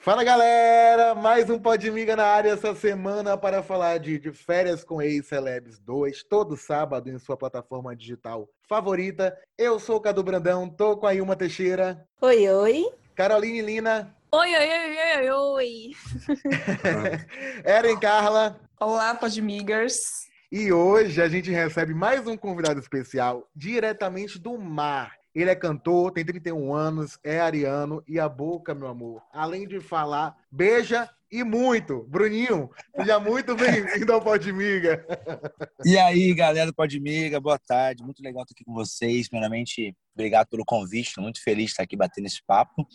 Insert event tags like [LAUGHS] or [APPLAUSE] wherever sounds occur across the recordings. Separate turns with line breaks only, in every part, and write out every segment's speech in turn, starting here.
Fala galera, mais um Podmiga na área essa semana para falar de, de Férias com Ex-Celebs 2, todo sábado em sua plataforma digital favorita. Eu sou o Cadu Brandão, tô com a Ilma Teixeira.
Oi, oi.
Caroline Lina.
Oi, oi, oi, oi, oi. [LAUGHS] [LAUGHS]
Eren Carla.
Olá, Podmigers.
E hoje a gente recebe mais um convidado especial diretamente do mar. Ele é cantor, tem 31 anos, é ariano e a boca, meu amor, além de falar, beija e muito. Bruninho, seja muito bem-vindo ao Podmiga.
E aí, galera do Podmiga, boa tarde. Muito legal estar aqui com vocês. Primeiramente, obrigado pelo convite. Estou muito feliz de estar aqui batendo esse papo,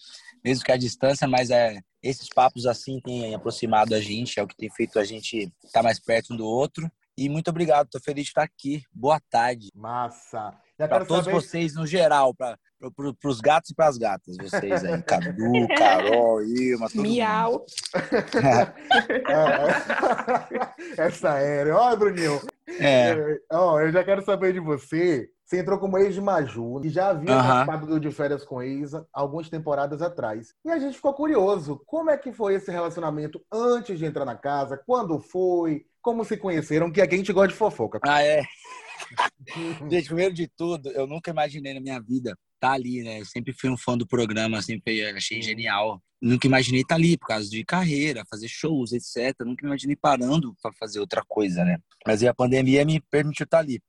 mesmo que à distância, mas é, esses papos assim têm aproximado a gente, é o que tem feito a gente estar mais perto um do outro. E muito obrigado, estou feliz de estar aqui. Boa tarde.
Massa.
Para todos saber... vocês no geral, para pro, os gatos e para as gatas, vocês aí. Cadu, [LAUGHS] Carol, Irma, todo
Miau. [LAUGHS]
é, essa era. Olha, Bruninho. É. é. Ó, eu já quero saber de você. Você entrou como ex de Maju e já havia participado do De Férias com Isa algumas temporadas atrás. E a gente ficou curioso, como é que foi esse relacionamento antes de entrar na casa? Quando foi? Como se conheceram? Que aqui a gente gosta de fofoca.
Ah, é? [LAUGHS] Gente, primeiro de tudo, eu nunca imaginei na minha vida estar tá ali, né? Eu sempre fui um fã do programa, sempre achei genial. Nunca imaginei estar tá ali por causa de carreira, fazer shows, etc. Nunca imaginei parando para fazer outra coisa, né? Mas a pandemia me permitiu estar tá ali.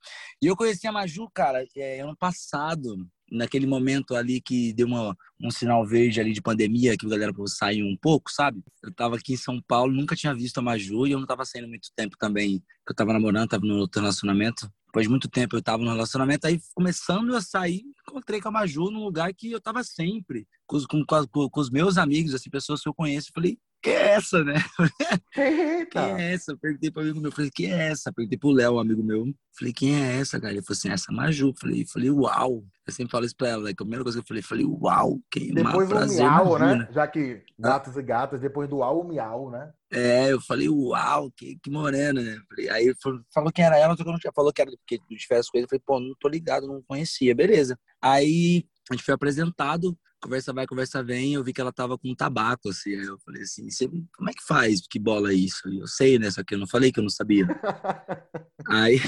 E eu conheci a Maju, cara, é, ano passado naquele momento ali que deu uma, um sinal verde ali de pandemia, que a galera saiu um pouco, sabe? Eu tava aqui em São Paulo, nunca tinha visto a Maju e eu não tava saindo muito tempo também, eu tava namorando, tava no outro relacionamento. Depois de muito tempo eu tava no relacionamento, aí começando a sair, encontrei com a Maju num lugar que eu tava sempre, com, com, com, com os meus amigos, assim, pessoas que eu conheço. Falei, que é essa, né? [LAUGHS] quem é essa? Eu perguntei para um amigo meu, falei, quem é essa? Perguntei pro Léo, um amigo meu, falei, quem é essa, cara? Ele falou assim, essa é Maju. Falei, falei, uau. Eu sempre falo isso pra ela, né? Que a primeira coisa que eu falei, falei, uau, quem
Depois do miau, né? Já que gatos e gatas, depois do uau, o miau, né?
É, eu falei, uau, que, que morena, né? Aí ele falou quem era ela, falou que era porque tivesse coisa, eu falei, pô, não tô ligado, não conhecia, beleza. Aí a gente foi apresentado, conversa vai, conversa vem, eu vi que ela tava com tabaco, assim, aí eu falei assim, como é que faz? Que bola é isso? Eu sei, né, só que eu não falei que eu não sabia. [LAUGHS] aí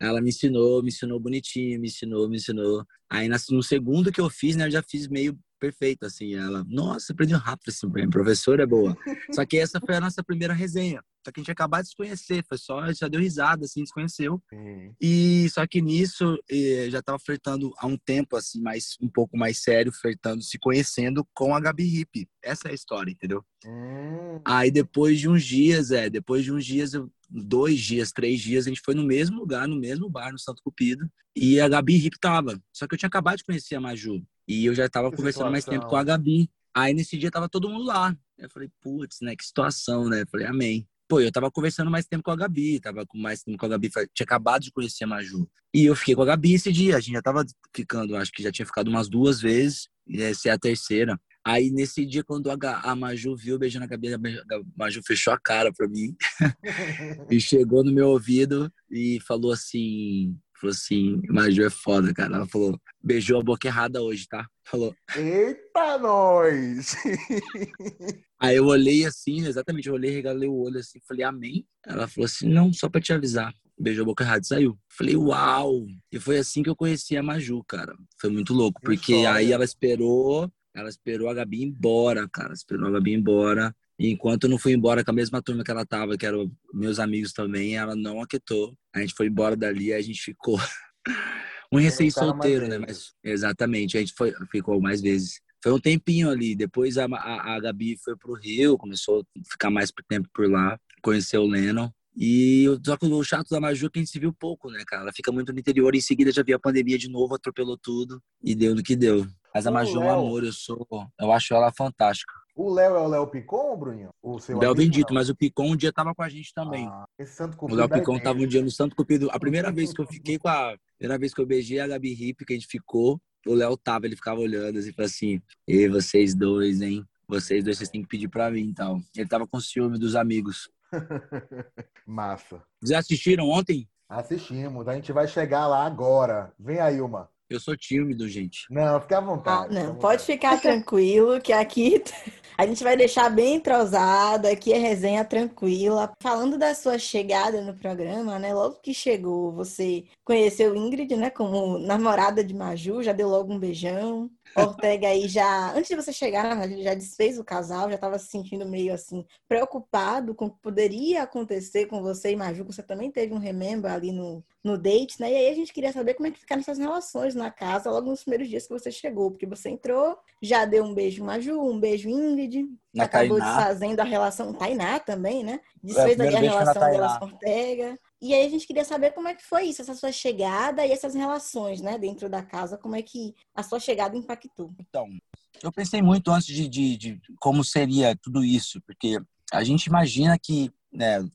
ela me ensinou, me ensinou bonitinho, me ensinou, me ensinou. Aí no segundo que eu fiz, né, eu já fiz meio perfeito, assim. Ela, nossa, aprendeu rápido, assim, professora é boa. Só que essa foi a nossa primeira resenha. Só que a gente acabou de se conhecer, foi só, já deu risada, assim, se conheceu. Uhum. E só que nisso, eh, já tava flertando há um tempo, assim, mais, um pouco mais sério, flertando, se conhecendo com a Gabi Hip. Essa é a história, entendeu? Uhum. Aí depois de uns dias, é, depois de uns dias, dois dias, três dias, a gente foi no mesmo lugar, no mesmo bar, no Santo Cupido, e a Gabi Hip tava. Só que eu tinha acabado de conhecer a Maju. E eu já tava que conversando situação. mais tempo com a Gabi. Aí nesse dia tava todo mundo lá. Eu falei, putz, né? Que situação, né? Eu falei, amém. Pô, eu tava conversando mais tempo com a Gabi, tava com mais tempo com a Gabi, tinha acabado de conhecer a Maju. E eu fiquei com a Gabi esse dia, a gente já tava ficando, acho que já tinha ficado umas duas vezes, e essa é a terceira. Aí nesse dia, quando a, Maju viu beijando a Gabi, a Maju fechou a cara pra mim [LAUGHS] e chegou no meu ouvido e falou assim: Falou assim, Maju é foda, cara. Ela falou, beijou a boca errada hoje, tá? Falou.
Eita, nós! [LAUGHS]
Aí eu olhei assim, exatamente, eu olhei, regalei o olho assim, falei, amém? Ela falou assim, não, só pra te avisar. Beijou a boca errada e saiu. Falei, uau! E foi assim que eu conheci a Maju, cara. Foi muito louco, porque aí ela esperou, ela esperou a Gabi embora, cara. Esperou a Gabi embora. E enquanto eu não fui embora com a mesma turma que ela tava, que eram meus amigos também, ela não aquietou. A gente foi embora dali e a gente ficou. [LAUGHS] um recém-solteiro, né? Mas, exatamente, a gente foi, ficou mais vezes. Foi um tempinho ali. Depois a, a, a Gabi foi pro Rio, começou a ficar mais tempo por lá, conheceu o Lennon. E só que o chato da Maju é que a gente se viu pouco, né, cara? Ela fica muito no interior, em seguida já veio a pandemia de novo, atropelou tudo e deu no que deu. Mas a Maju é um amor, eu sou. Eu acho ela fantástica.
O Léo é o Léo Picon, Bruninho?
O seu Léo Bendito, mas o Picon um dia tava com a gente também. Ah,
esse Santo Cupido.
O Léo Picon tava um dia no Santo Cupido. A primeira vez que eu fiquei com a. Primeira vez que eu beijei a Gabi Hip, que a gente ficou, o Léo tava, ele ficava olhando assim, falou assim: E vocês dois, hein? Vocês dois, vocês têm que pedir pra mim e então. tal. Ele tava com ciúme dos amigos. [LAUGHS]
Massa.
Já assistiram ontem?
Assistimos. A gente vai chegar lá agora. Vem aí, uma.
Eu sou tímido, gente.
Não, fique à vontade.
Ah, não, pode ficar [LAUGHS] tranquilo que aqui [LAUGHS] a gente vai deixar bem entrosado. Aqui é resenha tranquila. Falando da sua chegada no programa, né? Logo que chegou, você conheceu Ingrid, né? Como namorada de Maju, já deu logo um beijão. Ortega aí já, antes de você chegar, ele já desfez o casal, já estava se sentindo meio assim, preocupado com o que poderia acontecer com você e Maju, você também teve um remember ali no, no date, né? E aí a gente queria saber como é que ficaram essas relações na casa logo nos primeiros dias que você chegou, porque você entrou, já deu um beijo Maju, um beijo Ingrid, na acabou Tainá. desfazendo a relação Tainá também, né? Desfez é, ali a relação dela com Ortega. E aí a gente queria saber como é que foi isso, essa sua chegada e essas relações, né, dentro da casa, como é que a sua chegada impactou.
Então, eu pensei muito antes de, de, de como seria tudo isso, porque a gente imagina que, né,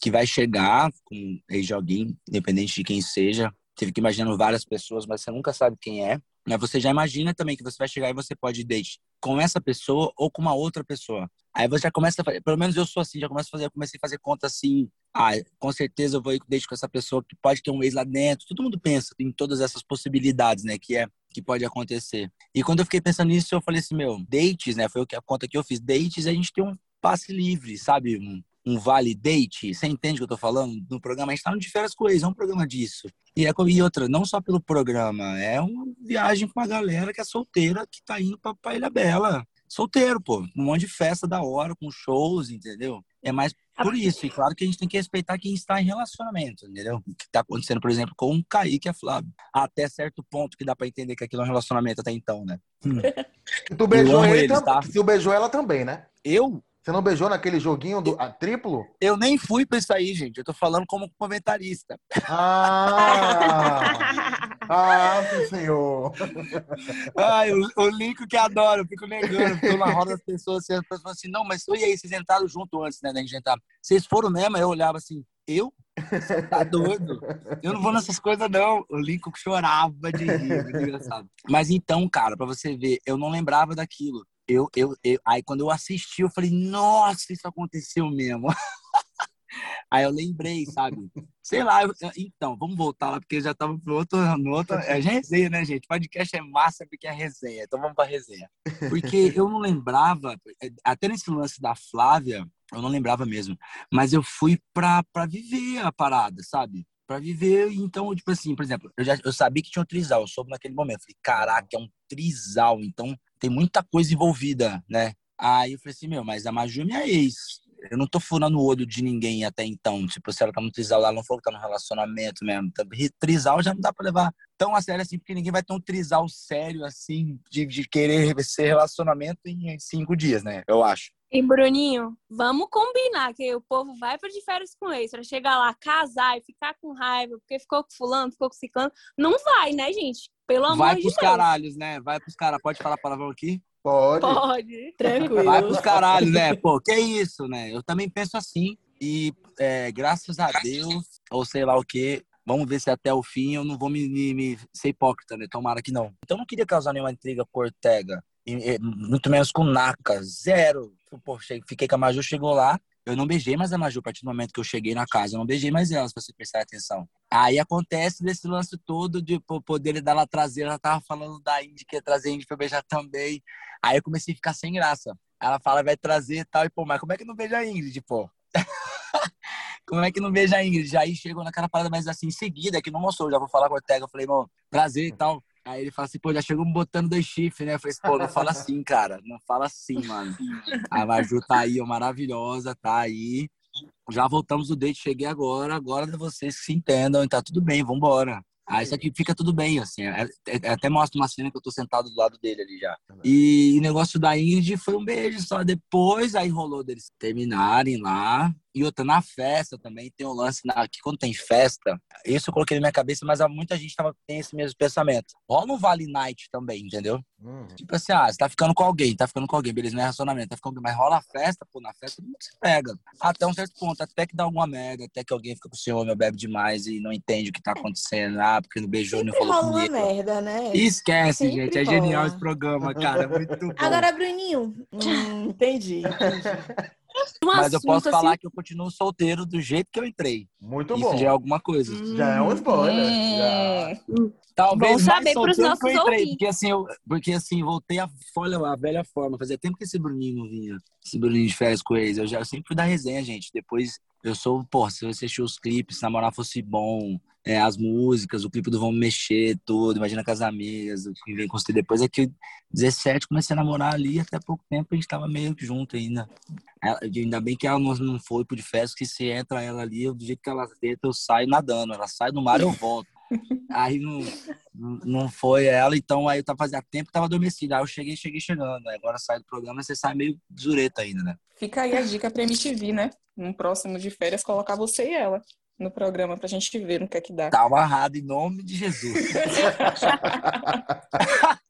que vai chegar com ex de alguém, independente de quem seja, teve que imaginar várias pessoas, mas você nunca sabe quem é. Né? Você já imagina também que você vai chegar e você pode date com essa pessoa ou com uma outra pessoa. Aí você já começa a fazer, pelo menos eu sou assim, já começo a fazer, comecei a fazer conta assim, ah, com certeza eu vou ir date com essa pessoa que pode ter um ex lá dentro. Todo mundo pensa em todas essas possibilidades, né, que é que pode acontecer. E quando eu fiquei pensando nisso, eu falei assim, meu, dates, né, foi a conta que eu fiz, dates, a gente tem um passe livre, sabe? Um, um vale date, você entende o que eu tô falando? No programa, a gente tá no de férias com ex, é um programa disso. E, é, e outra, não só pelo programa, é uma viagem com uma galera que é solteira, que tá indo pra, pra Ilha Bela. Solteiro, pô. Um monte de festa da hora, com shows, entendeu? É mais por isso. E claro que a gente tem que respeitar quem está em relacionamento, entendeu? O que tá acontecendo, por exemplo, com o Kaique e a Flávia. Até certo ponto que dá pra entender que aquilo é um relacionamento até então, né?
Hum. tu beijou ele, eles, tá? Tu beijou ela também, né?
Eu?
Você não beijou naquele joguinho do a, triplo?
Eu nem fui pra isso aí, gente. Eu tô falando como comentarista.
Ah! [LAUGHS] ah, senhor!
Ai, o, o Lincoln que adoro, eu fico negando. Tô na roda das pessoas, assim, as pessoas falam assim, não, mas e aí, vocês entraram junto antes, né, da gente entrar. Vocês foram mesmo? Eu olhava assim, eu? Você tá doido? Eu não vou nessas coisas, não. O Lincoln chorava de rir, engraçado. Mas então, cara, pra você ver, eu não lembrava daquilo eu, eu, eu, aí quando eu assisti, eu falei, nossa, isso aconteceu mesmo. [LAUGHS] aí eu lembrei, sabe? Sei lá, eu, então, vamos voltar lá, porque já tava no outro, no outro. É resenha, né, gente? Podcast é massa porque é resenha. Então vamos pra resenha. Porque eu não lembrava, até nesse lance da Flávia, eu não lembrava mesmo. Mas eu fui pra, pra viver a parada, sabe? Pra viver, então, tipo assim, por exemplo, eu, já, eu sabia que tinha um trisal, eu soube naquele momento. Falei, caraca, é um trisal, então tem muita coisa envolvida, né? Aí eu falei assim, meu, mas a Maju é minha ex. Eu não tô furando o olho de ninguém até então. Tipo, se ela tá no trisal lá, não falou que tá no relacionamento mesmo. Tá, trisal já não dá pra levar tão a sério assim, porque ninguém vai ter um trisal sério assim, de, de querer ser relacionamento em cinco dias, né? Eu acho.
E Bruninho, vamos combinar que o povo vai para de férias com ex, para chegar lá, casar e ficar com raiva, porque ficou com fulano, ficou com ciclano. Não vai, né, gente? Pelo amor
vai
de
Deus.
Vai
pros caralhos, né? Vai pros caras. Pode falar palavrão aqui?
Pode.
Pode.
Tranquilo.
Vai pros caralhos, né? Pô, que isso, né? Eu também penso assim. E é, graças a Deus, ou sei lá o que, vamos ver se até o fim eu não vou me, me, me ser hipócrita, né? Tomara que não. Então não queria causar nenhuma intriga com Ortega. E, muito menos com Naka. Zero. Pô, fiquei com a Maju, chegou lá. Eu não beijei mais a Maju a partir do momento que eu cheguei na casa. Eu não beijei mais ela, se você prestar atenção. Aí acontece desse lance todo de poder dar ela trazer. Ela tava falando da Indy, que ia trazer a Indy pra beijar também. Aí eu comecei a ficar sem graça. Ela fala, vai trazer e tal. E, pô, mas como é que não beija a Ingrid, pô? [LAUGHS] como é que não beija a Ingrid? Aí chegou naquela parada, mas assim, em seguida, que não mostrou, já vou falar com o Ortega. Eu falei, mano, prazer e tal. Aí ele fala assim, pô, já chegou me botando dois chifres, né? Eu falei assim, pô, não fala [LAUGHS] assim, cara. Não fala assim, mano. A Maju tá aí, ó, maravilhosa, tá aí. Já voltamos do date, cheguei agora. Agora vocês que se entendam tá tudo bem, vambora. Aí isso aqui fica tudo bem, assim. É, é, é, até mostra uma cena que eu tô sentado do lado dele ali já. E o negócio da Ingrid foi um beijo só. Depois aí rolou deles terminarem lá. E outra, na festa também tem um lance na, que quando tem festa, isso eu coloquei na minha cabeça, mas muita gente tava, tem esse mesmo pensamento. Rola um Vale Night também, entendeu? Uhum. Tipo assim, ah, você tá ficando com alguém, tá ficando com alguém, beleza, não é relacionamento, tá ficando com alguém, mas rola a festa, pô, na festa não se pega. Até um certo ponto, até que dá alguma merda, até que alguém fica com o senhor, meu bebe demais e não entende o que tá acontecendo, ah, porque não beijou, Sempre não falou
rola comigo. uma merda, né?
Esquece, Sempre gente, é genial esse programa, cara, muito [LAUGHS] bom.
Agora, Bruninho, hum, entendi, entendi. [LAUGHS]
Mas eu posso falar assim... que eu continuo solteiro do jeito que eu entrei.
Muito
Isso
bom.
Isso já é alguma coisa.
Hum, já é um spoiler. Hum. Já.
Talvez bom saber para os nossos eu entrei, porque assim, eu, porque assim, voltei a, olha, a velha forma. Fazia tempo que esse Bruninho não vinha. Esse Bruninho de férias com eles. Eu já eu sempre fui da resenha, gente. Depois eu sou, pô, se você assistir os clipes, se namorar fosse bom, é, as músicas, o clipe do Vamos Mexer, tudo, imagina com as amigas, o que vem construir depois é que 17 comecei a namorar ali, até pouco tempo a gente tava meio junto ainda. Ela, ainda bem que ela não, não foi pro de festa, que se entra ela ali, do jeito que ela tenta, eu saio nadando, ela sai do mar eu volto. [LAUGHS] Aí não, não foi ela, então aí eu tava fazendo tempo que tava adormecida. Aí eu cheguei, cheguei chegando. Agora sai do programa, você sai meio zureta ainda, né?
Fica aí a dica pra MTV, né? No próximo de férias, colocar você e ela no programa pra gente ver no que é que dá.
Tá amarrado em nome de Jesus. [LAUGHS]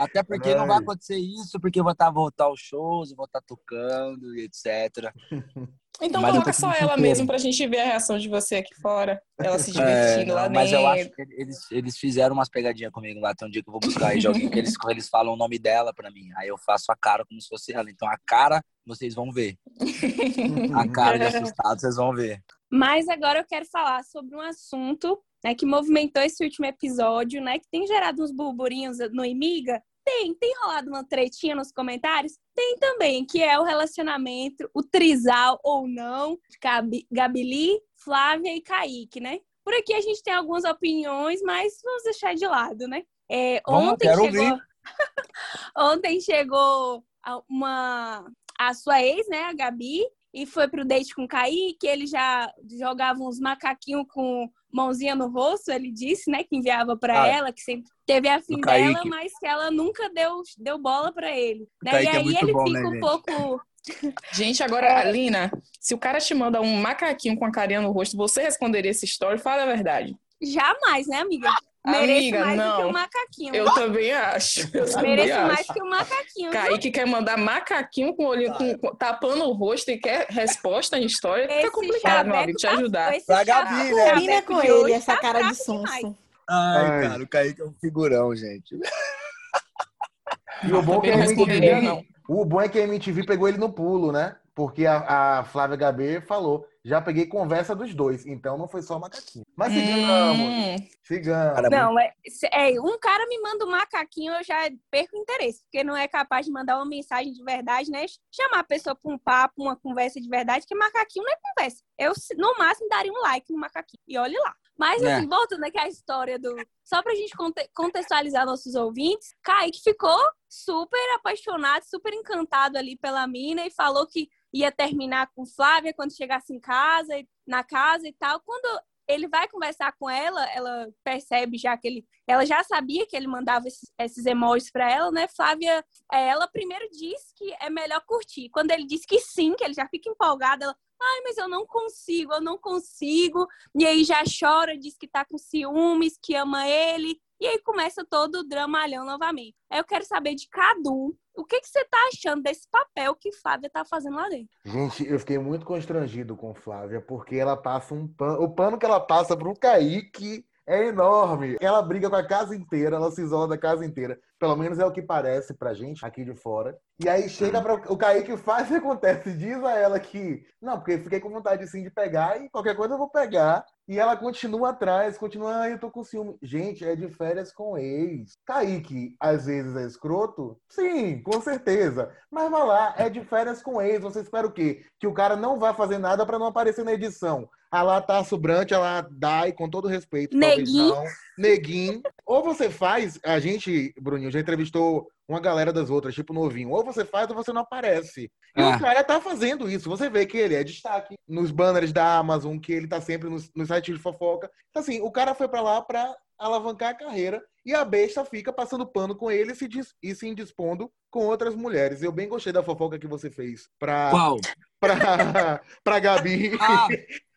Até porque não vai acontecer isso, porque eu vou estar tá, voltar aos shows, vou estar tá tocando e etc. [LAUGHS]
Então mas coloca só ela mesmo pra gente ver a reação de você aqui fora. Ela se [LAUGHS] divertindo é, lá
mas dentro. Mas eu acho que eles, eles fizeram umas pegadinhas comigo lá. Tem um dia que eu vou buscar aí de alguém que eles, [LAUGHS] eles falam o nome dela pra mim. Aí eu faço a cara como se fosse ela. Então a cara vocês vão ver. a cara de assustado vocês vão ver.
Mas agora eu quero falar sobre um assunto né, que movimentou esse último episódio, né? Que tem gerado uns burburinhos no Imiga, tem, tem rolado uma tretinha nos comentários? Tem também, que é o relacionamento, o trisal ou não, de Gabili, Flávia e Kaique, né? Por aqui a gente tem algumas opiniões, mas vamos deixar de lado, né? É, [LAUGHS] ontem, chegou... ontem chegou uma a sua ex, né, a Gabi, e foi pro date com o Kaique, ele já jogava uns macaquinhos com mãozinha no rosto, ele disse, né, que enviava para ah, ela, que sempre teve a fim dela, mas que ela nunca deu, deu bola para ele. Né? E é aí é ele bom, fica né, um gente? pouco. [LAUGHS]
Gente, agora, é... Alina, se o cara te manda um macaquinho com a carinha no rosto, você responderia essa história? Fala a verdade.
Jamais, né, amiga? Mereço Amiga, mais não. do que o macaquinho.
Eu também acho. Eu também
Mereço
acho.
mais que o macaquinho.
Kaique quer mandar macaquinho com o olhinho com, tapando o rosto e quer resposta em história. Esse Fica complicado, meu amigo, te tá, ajudar.
Pra Gabi, né?
Combina com ele essa tá cara de sonso.
Ai, Ai, cara, o Kaique é um figurão, gente.
E o bom, é que a MTV, o bom é que a MTV pegou ele no pulo, né? Porque a, a Flávia Gabi falou já peguei conversa dos dois, então não foi só macaquinho. Mas sigamos, hum. sigamos.
Não, é, é, um cara me manda um macaquinho, eu já perco interesse, porque não é capaz de mandar uma mensagem de verdade, né? Chamar a pessoa para um papo, uma conversa de verdade, que macaquinho não é conversa. Eu, no máximo, daria um like no macaquinho. E olhe lá. Mas, é. assim, voltando aqui à história do. Só pra gente contextualizar nossos ouvintes, Kaique ficou super apaixonado, super encantado ali pela mina e falou que ia terminar com Flávia quando chegasse em casa, na casa e tal. Quando ele vai conversar com ela, ela percebe já que ele, ela já sabia que ele mandava esses, esses emojis para ela, né? Flávia, é, ela primeiro diz que é melhor curtir. Quando ele diz que sim, que ele já fica empolgado, ela, ai, mas eu não consigo, eu não consigo. E aí já chora, diz que tá com ciúmes, que ama ele. E aí começa todo o dramalhão novamente. Eu quero saber de Cadu, o que, que você tá achando desse papel que Flávia tá fazendo lá dentro?
Gente, eu fiquei muito constrangido com Flávia, porque ela passa um pano. O pano que ela passa pro Kaique é enorme. Ela briga com a casa inteira, ela se isola da casa inteira. Pelo menos é o que parece pra gente aqui de fora. E aí chega para o Kaique faz o que acontece, diz a ela que não, porque fiquei com vontade sim de pegar e qualquer coisa eu vou pegar. E ela continua atrás, continua, eu tô com ciúme. Gente, é de férias com ex. Kaique, às vezes é escroto? Sim, com certeza. Mas vai lá, é de férias com ex. Você espera o quê? Que o cara não vai fazer nada para não aparecer na edição. A lá tá sobrante, ela dá, e com todo respeito.
Neguinho.
Neguinho. Ou você faz, a gente, Bruninho, já entrevistou uma galera das outras, tipo novinho. Ou você faz ou você não aparece. E ah. o cara tá fazendo isso. Você vê que ele é destaque nos banners da Amazon, que ele tá sempre nos, nos sites de fofoca. Então, assim, o cara foi para lá pra alavancar a carreira e a besta fica passando pano com ele e se, dis, e se indispondo com outras mulheres. Eu bem gostei da fofoca que você fez pra.
Qual?
Pra, [LAUGHS] pra Gabi. Ah. [LAUGHS]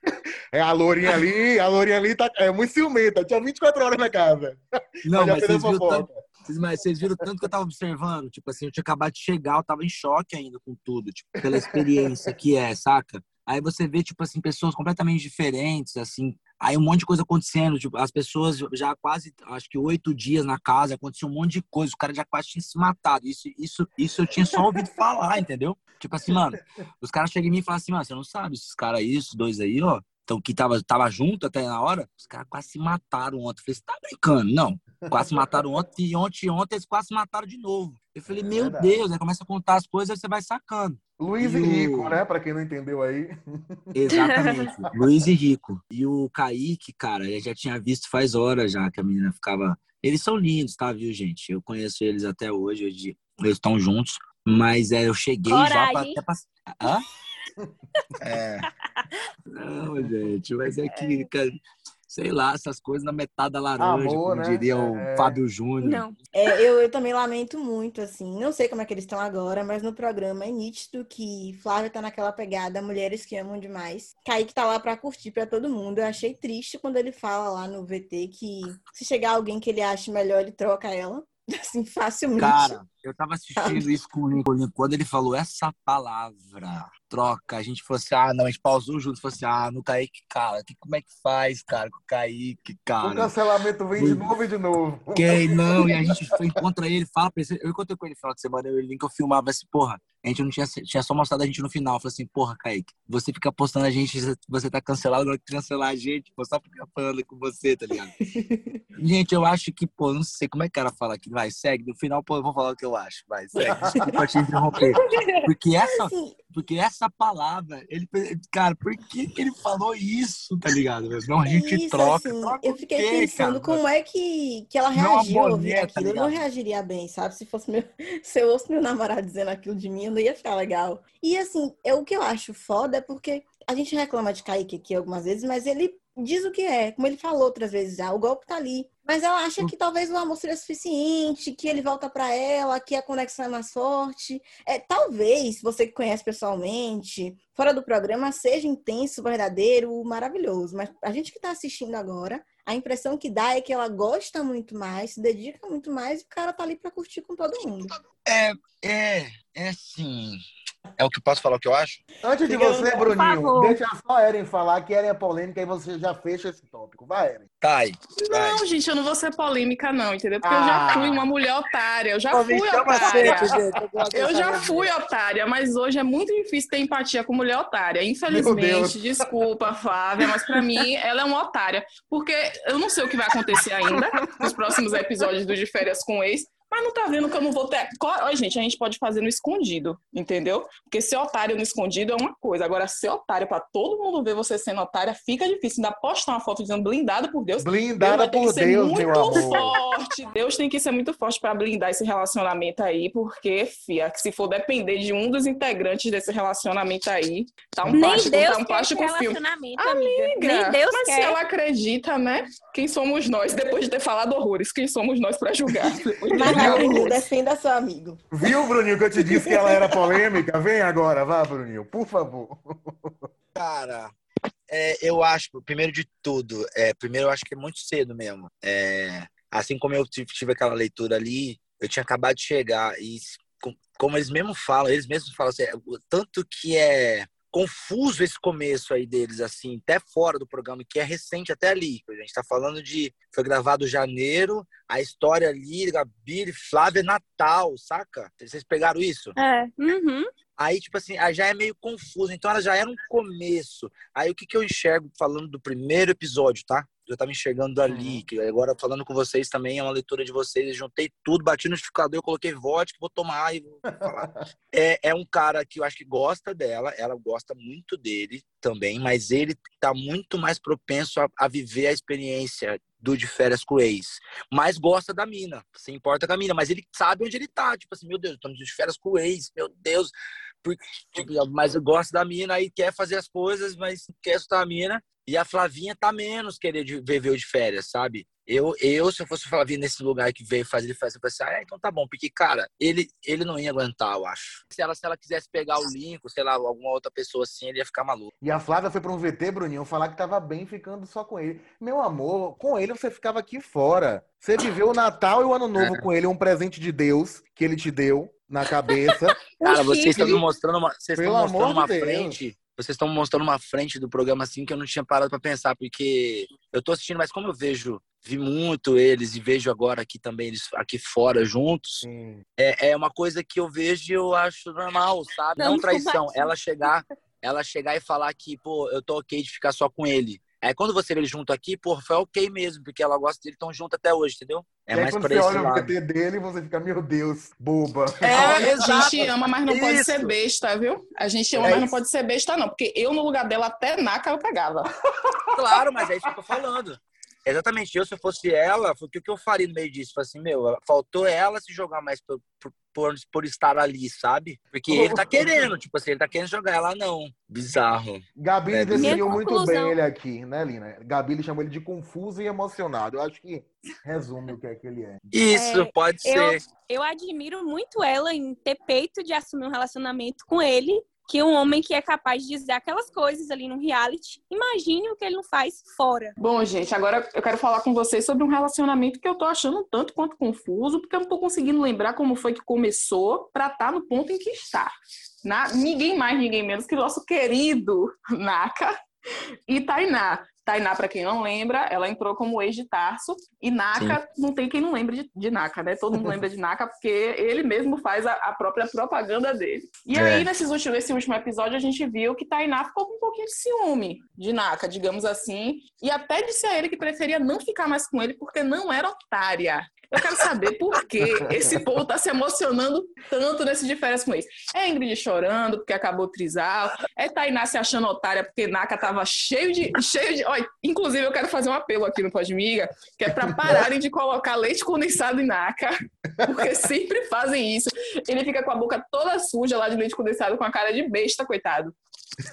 É a Lourinha ali, a Lourinha ali tá, é muito ciumenta, tinha 24 horas na casa.
Não, mas vocês viram, tanto, mas vocês viram tanto que eu tava observando, tipo assim, eu tinha acabado de chegar, eu tava em choque ainda com tudo, tipo, pela experiência que é, saca? Aí você vê, tipo assim, pessoas completamente diferentes, assim, Aí um monte de coisa acontecendo, tipo, as pessoas já quase, acho que oito dias na casa, aconteceu um monte de coisa, o cara já quase tinha se matado. Isso, isso, isso eu tinha só ouvido [LAUGHS] falar, entendeu? Tipo assim, mano, os caras chegam em mim e falam assim, mano, você não sabe, esses caras aí, esses dois aí, ó, então que tava, tava junto até na hora, os caras quase se mataram ontem. Eu falei, você tá brincando? Não. Quase se mataram ontem e ontem, ontem eles quase se mataram de novo. Eu falei, meu Verdade. Deus, aí começa a contar as coisas, você vai sacando.
Luiz e, e Rico, o... né? Pra quem não entendeu aí.
Exatamente. [LAUGHS] Luiz e Rico. E o Kaique, cara, eu já tinha visto faz horas já que a menina ficava. Eles são lindos, tá, viu, gente? Eu conheço eles até hoje, hoje eles estão juntos. Mas é, eu cheguei Coragem. já pra, até pra... Hã? [LAUGHS] É. Não, gente, mas é que, sei lá, essas coisas na metade da laranja, Amor, como né? diria o é... Fábio Júnior. Não.
É, eu, eu também lamento muito, assim. Não sei como é que eles estão agora, mas no programa é nítido que Flávia tá naquela pegada, mulheres que amam demais. Kaique tá lá pra curtir pra todo mundo. Eu achei triste quando ele fala lá no VT que se chegar alguém que ele acha melhor, ele troca ela. [LAUGHS] Assim, facilmente.
Cara, eu tava assistindo isso com o Lincoln. Quando ele falou essa palavra, troca, a gente falou assim: ah, não, a gente pausou junto. Falou assim: ah, no Kaique, cara, que, como é que faz, cara, com o Kaique, cara?
O cancelamento vem de novo e de novo.
Quem não? E a gente foi, encontra ele, fala pra ele. Eu encontrei com ele no final de semana, eu e o Lincoln filmava assim, porra, a gente não tinha, tinha só mostrado a gente no final. Falei assim, porra, Kaique, você fica postando a gente, você tá cancelado, agora que cancelar a gente, pô, só ficar falando com você, tá ligado? [LAUGHS] gente, eu acho que, pô, não sei como é que o cara fala aqui, vai, segue, no final, pô, eu vou falar o que eu acho, vai, segue, desculpa te interromper. Porque essa, porque essa palavra, ele, cara, por que, que ele falou isso, tá ligado? Não, a gente isso, troca. Assim, troca
eu fiquei quê, pensando cara? como é que, que ela reagiu ao ouvir tá aquilo. Tá eu não reagiria bem, sabe? Se fosse meu, [LAUGHS] se eu ouço meu namorado dizendo aquilo de mim, não ia ficar legal. E assim, eu, o que eu acho foda é porque a gente reclama de Kaique aqui algumas vezes, mas ele diz o que é, como ele falou outras vezes já, o golpe tá ali. Mas ela acha que talvez o amor seja suficiente, que ele volta para ela, que a conexão é mais forte. É, talvez, você que conhece pessoalmente, fora do programa, seja intenso, verdadeiro, maravilhoso. Mas a gente que está assistindo agora, a impressão que dá é que ela gosta muito mais, se dedica muito mais e o cara tá ali para curtir com todo mundo.
É, é, é assim. É o que posso falar o que eu acho?
Antes de você, Bruninho, deixa só a Eren falar que Eren é polêmica e você já fecha esse tópico. Vai, Eren.
Tá aí.
Não,
vai.
gente, eu não vou ser polêmica, não, entendeu? Porque ah. eu já ah. fui uma mulher otária. Eu já Pô, fui otária. Sempre, eu, eu já fui otária, mas hoje é muito difícil ter empatia com mulher otária. Infelizmente, desculpa, Flávia, mas pra mim ela é uma otária. Porque eu não sei o que vai acontecer ainda nos próximos episódios do De Férias com Ex, mas não tá vendo que eu não vou ter. Olha, gente, a gente pode fazer no escondido, entendeu? Porque ser otário no escondido é uma coisa. Agora, ser otário pra todo mundo ver você sendo otária fica difícil. Ainda postar uma foto dizendo blindada por Deus.
Blindada por Deus,
muito meu amor. forte. Deus tem que ser muito forte para blindar esse relacionamento aí, porque, fia, se for depender de um dos integrantes desse relacionamento aí, tá um
Nem
plástico,
Deus
tá um plástico filme.
Amiga, amiga Nem Deus
mas
quer.
se ela acredita, né? Quem somos nós? Depois de ter falado horrores, quem somos nós para julgar?
Mas Bruninho, defenda seu amigo.
Viu, Bruninho, que eu te disse que ela era polêmica? Vem agora, vá, Bruninho, por favor.
Cara, é, eu acho, primeiro de tudo, é, primeiro eu acho que é muito cedo mesmo. É, assim como eu tive aquela leitura ali, eu tinha acabado de chegar e como eles mesmos falam, eles mesmos falam assim, tanto que é confuso esse começo aí deles, assim, até fora do programa, que é recente até ali. A gente tá falando de. Foi gravado janeiro, a história ali, Gabi, Flávia, Natal, saca? Vocês pegaram isso?
É. Uhum.
Aí, tipo assim, já é meio confuso. Então, ela já era um começo. Aí, o que, que eu enxergo falando do primeiro episódio, tá? eu estava enxergando ali, uhum. que agora falando com vocês também, é uma leitura de vocês, juntei tudo, bati no notificador, eu coloquei vodka, vou tomar e vou falar. [LAUGHS] é, é um cara que eu acho que gosta dela, ela gosta muito dele também, mas ele tá muito mais propenso a, a viver a experiência do de férias com o ex, mas gosta da mina, se importa com a mina, mas ele sabe onde ele tá, tipo assim, meu Deus, estamos de férias com o ex, meu Deus, porque, tipo, mas gosta da mina e quer fazer as coisas, mas quer escutar a mina, e a Flavinha tá menos querer viver de férias, sabe? Eu, eu, se eu fosse o Flavinha nesse lugar que veio fazer festa, eu pensei, ah, então tá bom, porque, cara, ele, ele não ia aguentar, eu acho. Se ela, se ela quisesse pegar o Lincoln, sei lá, alguma outra pessoa assim, ele ia ficar maluco.
E a Flávia foi pra um VT, Bruninho, falar que tava bem ficando só com ele. Meu amor, com ele você ficava aqui fora. Você viveu o Natal e o Ano Novo é. com ele, um presente de Deus que ele te deu na cabeça. [LAUGHS]
Cara, vocês estão me mostrando uma, vocês estão mostrando uma frente vocês estão mostrando uma frente do programa assim que eu não tinha parado para pensar, porque eu tô assistindo, mas como eu vejo, vi muito eles e vejo agora aqui também eles aqui fora juntos, é, é uma coisa que eu vejo e eu acho normal, sabe? Não, não traição, ela chegar, ela chegar e falar que, pô, eu tô ok de ficar só com ele. Aí quando você vê ele junto aqui, pô, foi ok mesmo, porque ela gosta dele, estão juntos até hoje, entendeu?
É e mais quando você olha lado. o VT dele, você fica, meu Deus, boba.
É, a gente ama, mas não Isso. pode ser besta, viu? A gente ama, é mas não pode ser besta, não. Porque eu, no lugar dela, até naca eu pegava.
Claro, mas é isso que eu tô falando. Exatamente, eu se eu fosse ela, o que eu faria no meio disso? Falei assim, meu, faltou ela se jogar mais por, por, por estar ali, sabe? Porque ele tá querendo, tipo assim, ele tá querendo jogar ela, não. Bizarro.
Gabi é, definiu muito bem ele aqui, né, Lina? Gabi ele chamou ele de confuso e emocionado. Eu acho que resume o que é que ele é.
Isso, é, pode ser.
Eu, eu admiro muito ela em ter peito de assumir um relacionamento com ele que um homem que é capaz de dizer aquelas coisas ali no reality, imagine o que ele não faz fora.
Bom, gente, agora eu quero falar com vocês sobre um relacionamento que eu tô achando um tanto quanto confuso, porque eu não tô conseguindo lembrar como foi que começou para estar tá no ponto em que está. Na, ninguém mais, ninguém menos que nosso querido Naka e Tainá. Tainá, para quem não lembra, ela entrou como ex de Tarso. E Naka, Sim. não tem quem não lembre de, de Naka, né? Todo mundo lembra de Naka porque ele mesmo faz a, a própria propaganda dele. E é. aí, nesses últimos, nesse último episódio, a gente viu que Tainá ficou com um pouquinho de ciúme de Naka, digamos assim. E até disse a ele que preferia não ficar mais com ele porque não era otária. Eu quero saber por que esse povo tá se emocionando tanto nesse de férias com eles. É Ingrid chorando porque acabou o trisal. É Tainá se achando otária porque Naka tava cheio de. Cheio de... Olha, inclusive, eu quero fazer um apelo aqui no Podmiga, que é para pararem de colocar leite condensado em Naka, porque sempre fazem isso. Ele fica com a boca toda suja lá de leite condensado, com a cara de besta, coitado.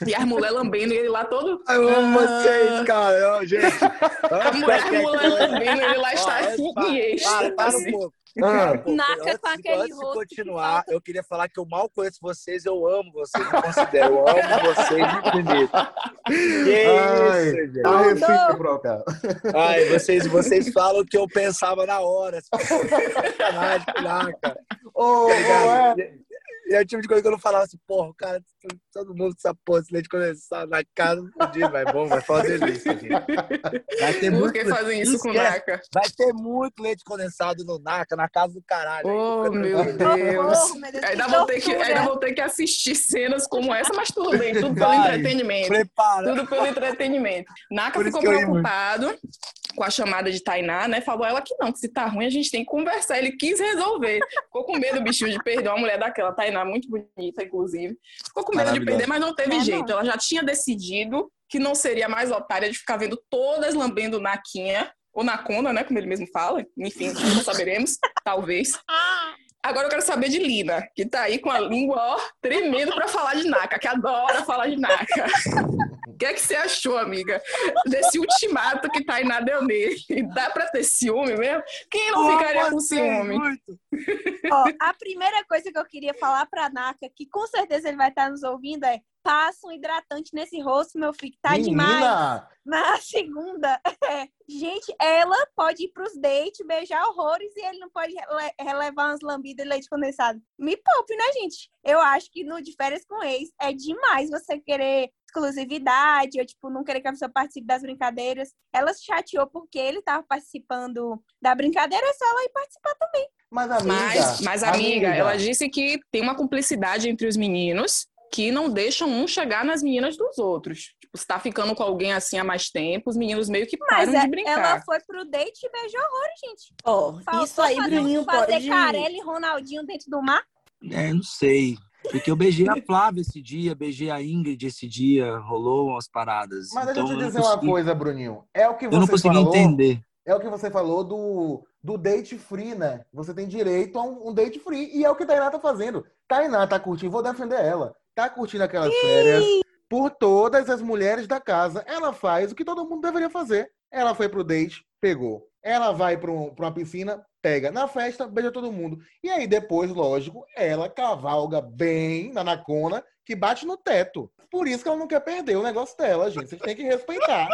E a mulher lambendo ele lá todo.
Eu amo ah. vocês, cara. gente.
A mulher, a mulher lambendo ele lá está em êxtase. Para, um pouco.
Ah. Naca com aquele antes
rosto. continuar, eu queria falar que eu mal conheço vocês, eu amo vocês, eu considero, eu amo vocês infinito. Que Ai, isso, gente. Tá recíproco, Ai, vocês, vocês falam o que eu pensava na hora. Sacanagem, Naca. Ô, oh, é. E é o tipo de coisa que eu não falava assim, porra, cara, todo mundo com essa porra de leite condensado na casa, não podia, vai bom, vai fazer delícia, gente.
Vai ter Por muito, que fazem isso com Naca?
Vai ter muito leite condensado no Naca, na casa do caralho.
Oh, meu Deus. Deus. Ainda, vou ter que, ainda vou ter que assistir cenas como essa, mas tudo bem, tudo pelo vai, entretenimento. Prepara. Tudo pelo entretenimento. Naca ficou preocupado com a chamada de Tainá, né? Falou ela que não, que se tá ruim a gente tem que conversar. Ele quis resolver. Ficou com medo, bichinho, de perder uma mulher daquela. Tainá, muito bonita, inclusive. Ficou com medo de perder, mas não teve é, jeito. Não. Ela já tinha decidido que não seria mais otária de ficar vendo todas lambendo Naquinha, ou Nakona, né? Como ele mesmo fala. Enfim, não saberemos, [LAUGHS] talvez. Agora eu quero saber de Lina, que tá aí com a língua ó, tremendo para falar de Naka, que adora falar de Naka. O que é que você achou, amiga, desse ultimato que Tainá deu nele? Dá pra ter ciúme mesmo? Quem não ficaria com ciúme?
Ó, a primeira coisa que eu queria falar pra Naka, que com certeza ele vai estar nos ouvindo, é passa um hidratante nesse rosto, meu filho, tá Menina. demais. [LAUGHS] Na segunda, é, gente, ela pode ir pros dates, beijar horrores e ele não pode rele relevar umas lambidas de leite condensado. Me poupe, né, gente? Eu acho que no de férias com ex é demais você querer exclusividade, ou tipo, não querer que a pessoa participe das brincadeiras. Ela se chateou porque ele estava participando da brincadeira, é só ela ir participar também.
Mas, amiga, mas, mas amiga, amiga, ela disse que tem uma cumplicidade entre os meninos que não deixam um chegar nas meninas dos outros. Tipo, se tá ficando com alguém assim há mais tempo, os meninos meio que param Mas de é, brincar.
ela foi pro date e beijou horror, gente.
Oh, isso aí, fazer, Bruninho,
fazer
pode...
Carelli e Ronaldinho dentro do mar?
É, não sei. Porque eu beijei a [LAUGHS] Flávia esse dia, beijei a Ingrid esse dia, rolou umas paradas.
Mas então, deixa eu te dizer consegui... uma coisa, Bruninho. É o que você
Eu não consegui
falou,
entender.
É o que você falou do, do date free, né? Você tem direito a um, um date free. E é o que a Tainá tá fazendo. Tainá tá curtindo, vou defender ela tá curtindo aquelas férias por todas as mulheres da casa. Ela faz o que todo mundo deveria fazer. Ela foi pro date, pegou. Ela vai para uma piscina, pega. Na festa, beija todo mundo. E aí, depois, lógico, ela cavalga bem na Nacona, que bate no teto. Por isso que ela não quer perder o negócio dela, gente. Vocês têm que respeitar.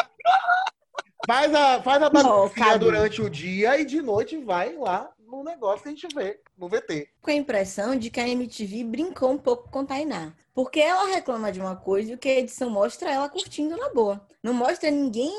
Faz a, faz a baguncinha durante o dia e de noite vai lá no negócio que a gente vê no VT.
Com a impressão de que a MTV brincou um pouco com Tainá. Porque ela reclama de uma coisa e o que a edição mostra é ela curtindo na boa. Não mostra ninguém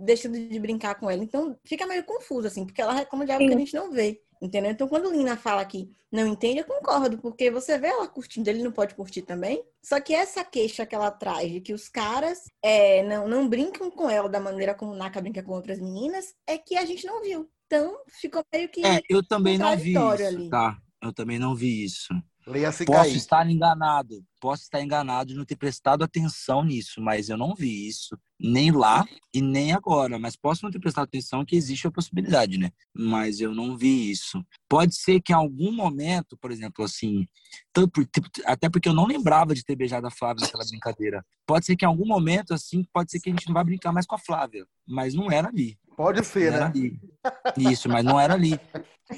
deixando de brincar com ela. Então fica meio confuso, assim, porque ela reclama de algo Sim. que a gente não vê. Entendeu? Então, quando Lina fala que não entende, eu concordo, porque você vê ela curtindo, ele não pode curtir também. Só que essa queixa que ela traz de que os caras é, não, não brincam com ela da maneira como Naka brinca com outras meninas, é que a gente não viu. Então, ficou meio que.
É, eu também não vi isso, ali. tá? Eu também não vi isso. Posso cair. estar enganado, posso estar enganado de não ter prestado atenção nisso, mas eu não vi isso, nem lá e nem agora. Mas posso não ter prestado atenção que existe a possibilidade, né? Mas eu não vi isso. Pode ser que em algum momento, por exemplo, assim, tipo, até porque eu não lembrava de ter beijado a Flávia naquela brincadeira. Pode ser que em algum momento, assim, pode ser que a gente não vá brincar mais com a Flávia, mas não era ali.
Pode ser,
né?
Ali.
Isso, mas não era ali.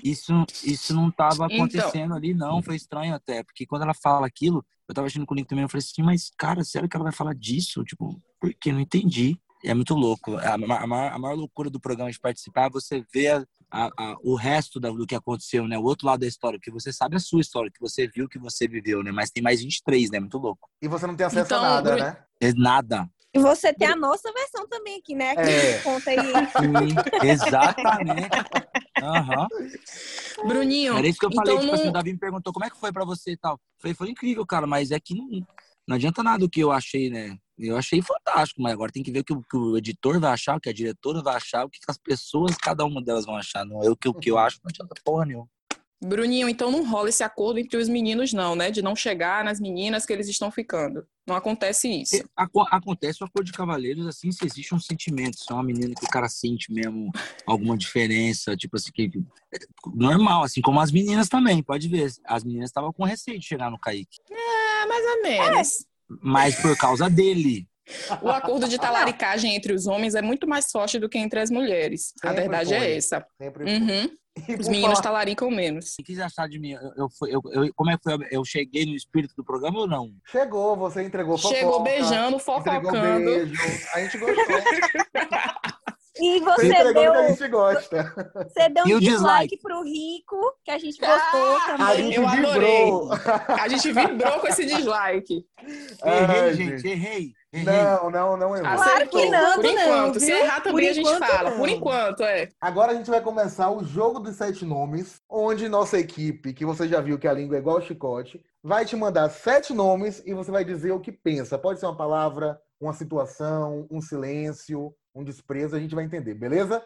Isso, isso não estava então acontecendo então... ali, não. Foi estranho até, porque quando ela fala aquilo, eu tava achando comigo também, eu falei assim, mas, cara, sério que ela vai falar disso? Tipo, por quê? Não entendi. É muito louco. A, a, a, maior, a maior loucura do programa de participar é você ver a, a, o resto da, do que aconteceu, né? O outro lado da história, que você sabe a sua história, que você viu, que você viveu, né? Mas tem mais 23, né? Muito louco.
E você não tem acesso então, a nada, né?
É nada.
E você tem a nossa versão também aqui, né? Que é. conta aí.
Sim, exatamente. [LAUGHS]
Uhum. [LAUGHS] Bruninho.
Era isso que eu falei, então, tipo assim, o Davi me perguntou como é que foi pra você e tal. falei, foi incrível, cara, mas é que não, não adianta nada o que eu achei, né? Eu achei fantástico, mas agora tem que ver o que, o, que o editor vai achar, o que a diretora vai achar, o que as pessoas, cada uma delas vão achar. Não é o que, o que eu acho, não adianta porra nenhuma.
Bruninho, então não rola esse acordo entre os meninos, não, né? De não chegar nas meninas que eles estão ficando. Não acontece isso.
Acontece o acordo de cavaleiros, assim, se existe um sentimento. Se é uma menina que o cara sente mesmo alguma diferença, tipo assim, que, normal, assim, como as meninas também, pode ver. As meninas estavam com receio de chegar no Kaique.
É, mais ou menos. É.
Mas por causa dele.
O acordo de talaricagem entre os homens é muito mais forte do que entre as mulheres. Sempre a verdade é foi. é essa. Sempre uhum. Os meninos talaricam menos.
O que você achar de mim? Eu, eu, eu, como é que foi? Eu cheguei no espírito do programa ou não?
Chegou, você entregou
fofoca. Chegou beijando, fofocando. Beijo.
A gente gostou. [LAUGHS]
E você, deu.
Que a gente gosta.
Você deu um dislike, dislike pro Rico, que a gente gostou ah, também.
A gente Eu adorei.
A gente vibrou com esse dislike.
Errei, gente, errei.
Não, não, não errou.
Claro que não,
Por enquanto. Não, Se errar também a gente fala. Não. Por enquanto, é.
Agora a gente vai começar o jogo dos sete nomes, onde nossa equipe, que você já viu que a língua é igual ao chicote, vai te mandar sete nomes e você vai dizer o que pensa. Pode ser uma palavra, uma situação, um silêncio, um desprezo, a gente vai entender, beleza?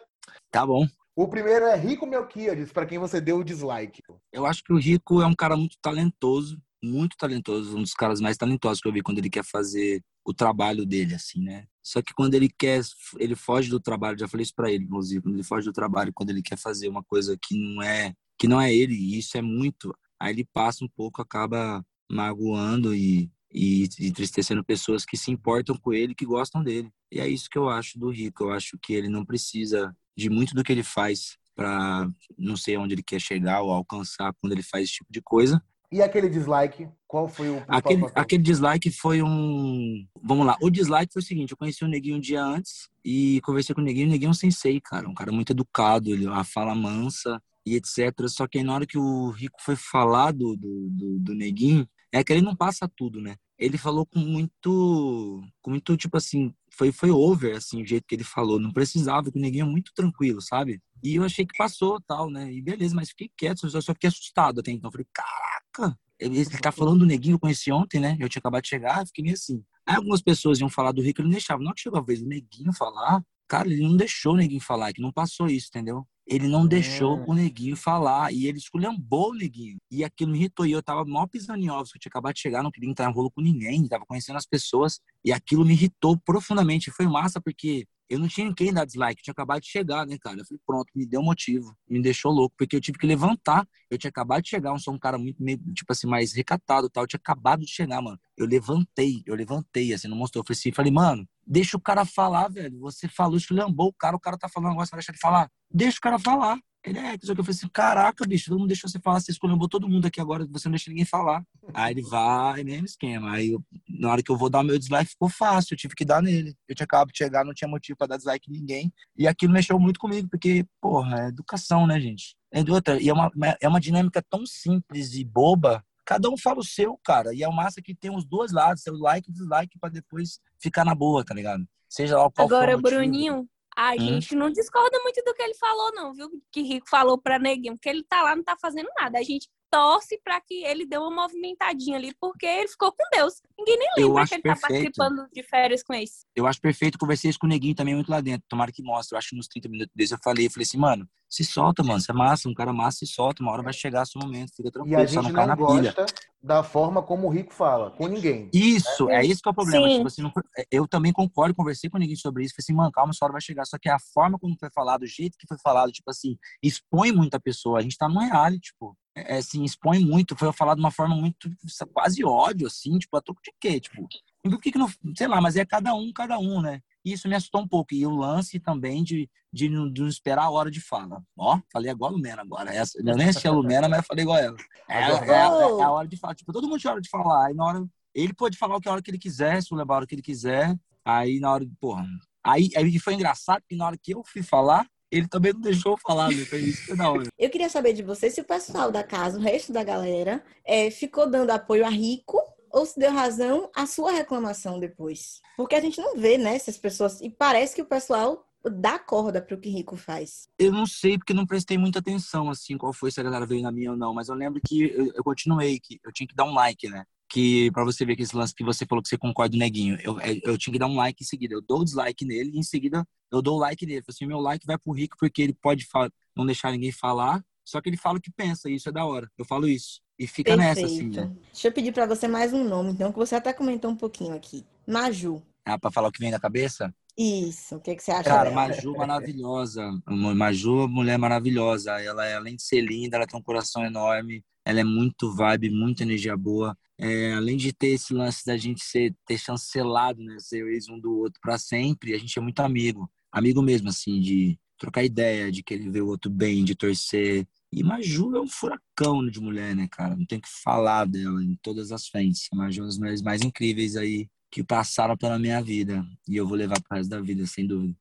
Tá bom.
O primeiro é Rico Melquiades, para quem você deu o dislike.
Eu acho que o Rico é um cara muito talentoso, muito talentoso, um dos caras mais talentosos que eu vi quando ele quer fazer o trabalho dele, assim, né? Só que quando ele quer, ele foge do trabalho, já falei isso para ele, inclusive, quando ele foge do trabalho, quando ele quer fazer uma coisa que não é, que não é ele, e isso é muito, aí ele passa um pouco, acaba magoando e, e, entristecendo pessoas que se importam com ele, que gostam dele. E é isso que eu acho do Rico, eu acho que ele não precisa de muito do que ele faz para não sei onde ele quer chegar ou alcançar quando ele faz esse tipo de coisa,
e aquele dislike, qual foi o
aquele, aquele dislike foi um. Vamos lá. O dislike foi o seguinte: eu conheci o Neguinho um dia antes e conversei com o Neguinho. O Neguinho é um sensei, cara. Um cara muito educado, ele a fala mansa e etc. Só que aí, na hora que o Rico foi falar do, do, do, do Neguinho, é que ele não passa tudo, né? Ele falou com muito. Com muito, tipo assim. Foi, foi over, assim, o jeito que ele falou. Não precisava, que o Neguinho é muito tranquilo, sabe? E eu achei que passou tal, né? E beleza, mas fiquei quieto, eu só fiquei assustado até então. Falei, caraca, ele tá falando do neguinho eu conheci ontem, né? Eu tinha acabado de chegar, fiquei meio assim. Aí algumas pessoas iam falar do Rico, ele não deixava. Não chegou a vez do neguinho falar, cara, ele não deixou o neguinho falar, que não passou isso, entendeu? Ele não deixou é. o neguinho falar e ele esculhambou o neguinho. E aquilo me irritou. E eu tava mó pisando em ovos, que eu tinha acabado de chegar, não queria entrar em rolo com ninguém, tava conhecendo as pessoas. E aquilo me irritou profundamente. Foi massa porque eu não tinha quem dar dislike, eu tinha acabado de chegar, né, cara? Eu falei, pronto, me deu motivo, me deixou louco, porque eu tive que levantar. Eu tinha acabado de chegar, eu sou um cara muito, meio, tipo assim, mais recatado tal. Eu tinha acabado de chegar, mano. Eu levantei, eu levantei, assim, não mostrou. Eu falei assim, falei, mano, Deixa o cara falar, velho. Você falou, esculhambou o cara, o cara tá falando agora, você vai deixar ele falar? Deixa o cara falar. Ele é, que eu falei assim, caraca, bicho, todo mundo deixou você falar, você esculhambou todo mundo aqui agora, você não deixa ninguém falar. Aí ele vai, mesmo esquema. Aí eu, na hora que eu vou dar meu dislike, ficou fácil, eu tive que dar nele. Eu tinha acabado de chegar, não tinha motivo para dar dislike em ninguém. E aquilo mexeu muito comigo, porque, porra, é educação, né, gente? É de outra, e é uma, é uma dinâmica tão simples e boba, cada um fala o seu, cara. E é o massa que tem os dois lados, seu like e dislike, para depois ficar na boa, tá ligado? Seja lá qual
Agora, for o Bruninho, a hum? gente não discorda muito do que ele falou, não, viu? Que Rico falou pra Neguinho, porque ele tá lá, não tá fazendo nada. A gente torce para que ele dê uma movimentadinha ali, porque ele ficou com Deus. Ninguém nem lembra que ele tá perfeito. tá participando de férias com isso.
Eu acho perfeito, conversei isso com o Neguinho também muito lá dentro. Tomara que mostre. Eu acho que nos 30 minutos desse eu falei, eu falei assim, mano, se solta, mano. Você é massa, um cara massa, se solta. Uma hora vai chegar seu momento, fica tranquilo.
E a gente não, não gosta da forma como o Rico fala, com ninguém.
Isso, é, é isso que é o problema. Tipo assim, não, eu também concordo, conversei com ninguém sobre isso. Falei assim, mano, calma, sua hora vai chegar. Só que a forma como foi falado, o jeito que foi falado, tipo assim, expõe muita pessoa. A gente tá num reality, tipo é, assim, expõe muito, foi falado de uma forma muito, quase ódio, assim, tipo, a troco de quê? Tipo, por que que não, sei lá, mas é cada um, cada um, né? E isso me assustou um pouco. E o lance também de, de, de não esperar a hora de fala. Ó, falei igual a Lumena agora. Essa, eu nem assisti a Lumena, mas eu falei igual ela. É, é, é, é, a hora de falar. Tipo, todo mundo tinha hora de falar. Aí na hora, ele pode falar o que a hora que ele quiser, se levar a hora que ele quiser. Aí na hora, porra. Aí, aí foi engraçado que na hora que eu fui falar, ele também não deixou falar, né? Isso que não.
Eu queria saber de você se o pessoal da casa, o resto da galera, é, ficou dando apoio a Rico ou se deu razão à sua reclamação depois. Porque a gente não vê, né, essas pessoas. E parece que o pessoal dá corda para o que Rico faz.
Eu não sei, porque não prestei muita atenção, assim, qual foi, se a galera veio na minha ou não. Mas eu lembro que eu, eu continuei, que eu tinha que dar um like, né? que para você ver que esse lance que você falou que você concorda neguinho, eu, é, eu tinha que dar um like em seguida. Eu dou o dislike nele e em seguida eu dou o like nele. Assim, meu like vai pro Rico porque ele pode não deixar ninguém falar, só que ele fala o que pensa, e isso é da hora. Eu falo isso. E fica Perfeito. nessa, assim. Né?
Deixa eu pedir para você mais um nome, então, que você até comentou um pouquinho aqui. Maju.
Ah, para falar o que vem na cabeça?
Isso, o que, que você acha
Cara, dela? Maju maravilhosa. Maju, mulher maravilhosa. Ela, além de ser linda, ela tem um coração enorme. Ela é muito vibe, muita energia boa. É, além de ter esse lance da gente ser, ter chancelado, né? Ser ex um do outro para sempre, a gente é muito amigo. Amigo mesmo, assim, de trocar ideia, de querer ver o outro bem, de torcer. E Maju é um furacão de mulher, né, cara? Não tem que falar dela em todas as frentes. Maju é uma das mulheres mais incríveis aí que passaram pela minha vida. E eu vou levar pro resto da vida, sem dúvida.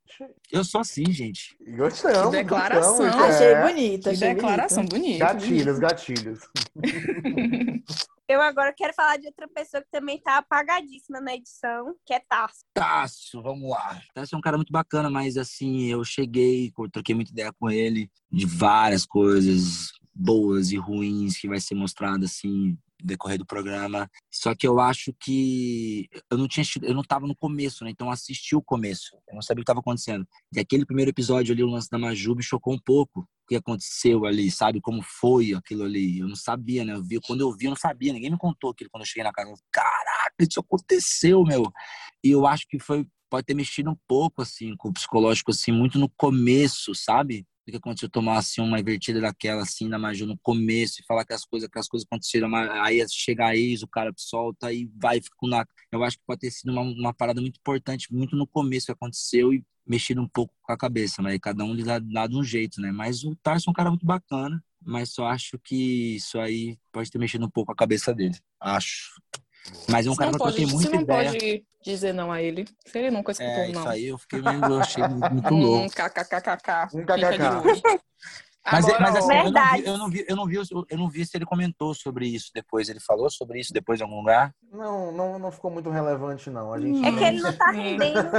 Eu sou assim, gente.
Gostamos.
Que declaração.
Gostamos, é. Achei bonita.
Que declaração bonita.
Gatilhos, gatilhos.
Eu agora quero falar de outra pessoa que também tá apagadíssima na edição, que é Tasso.
Tasso, vamos lá. Tasso é um cara muito bacana, mas assim, eu cheguei, troquei muita ideia com ele de várias coisas boas e ruins que vai ser mostrado assim decorrer do programa. Só que eu acho que eu não tinha eu não tava no começo, né? Então eu assisti o começo. Eu não sabia o que estava acontecendo. E aquele primeiro episódio ali, o lance da Maju, me chocou um pouco o que aconteceu ali, sabe? Como foi aquilo ali. Eu não sabia, né? Eu vi, quando eu vi, eu não sabia. Ninguém me contou aquilo quando eu cheguei na casa. Eu, Caraca, isso aconteceu, meu. E eu acho que foi pode ter mexido um pouco assim com o psicológico assim muito no começo, sabe? Do que aconteceu tomar assim, uma invertida daquela assim da Maju no começo e falar que as coisas que as coisas aconteceram aí chega a ex o cara solta e vai fica na eu acho que pode ter sido uma, uma parada muito importante muito no começo que aconteceu e mexido um pouco com a cabeça mas cada um lhe dá, dá de um jeito né? Mas o Tarso é um cara muito bacana mas só acho que isso aí pode ter mexido um pouco a cabeça dele. Acho mas é um você cara que eu troquei muita
você não
ideia.
pode dizer não a ele. Se ele nunca escutou
é,
não.
Isso aí eu fiquei meio, eu achei muito [LAUGHS] louco.
Um kkkk.
Um kkk.
Mas, Agora, mas assim, eu não, vi, eu, não vi, eu, não vi, eu não vi se ele comentou sobre isso depois. Ele falou sobre isso depois em algum lugar?
Não, não, não ficou muito relevante, não. A gente
é
não...
que ele não tá [LAUGHS] rendendo.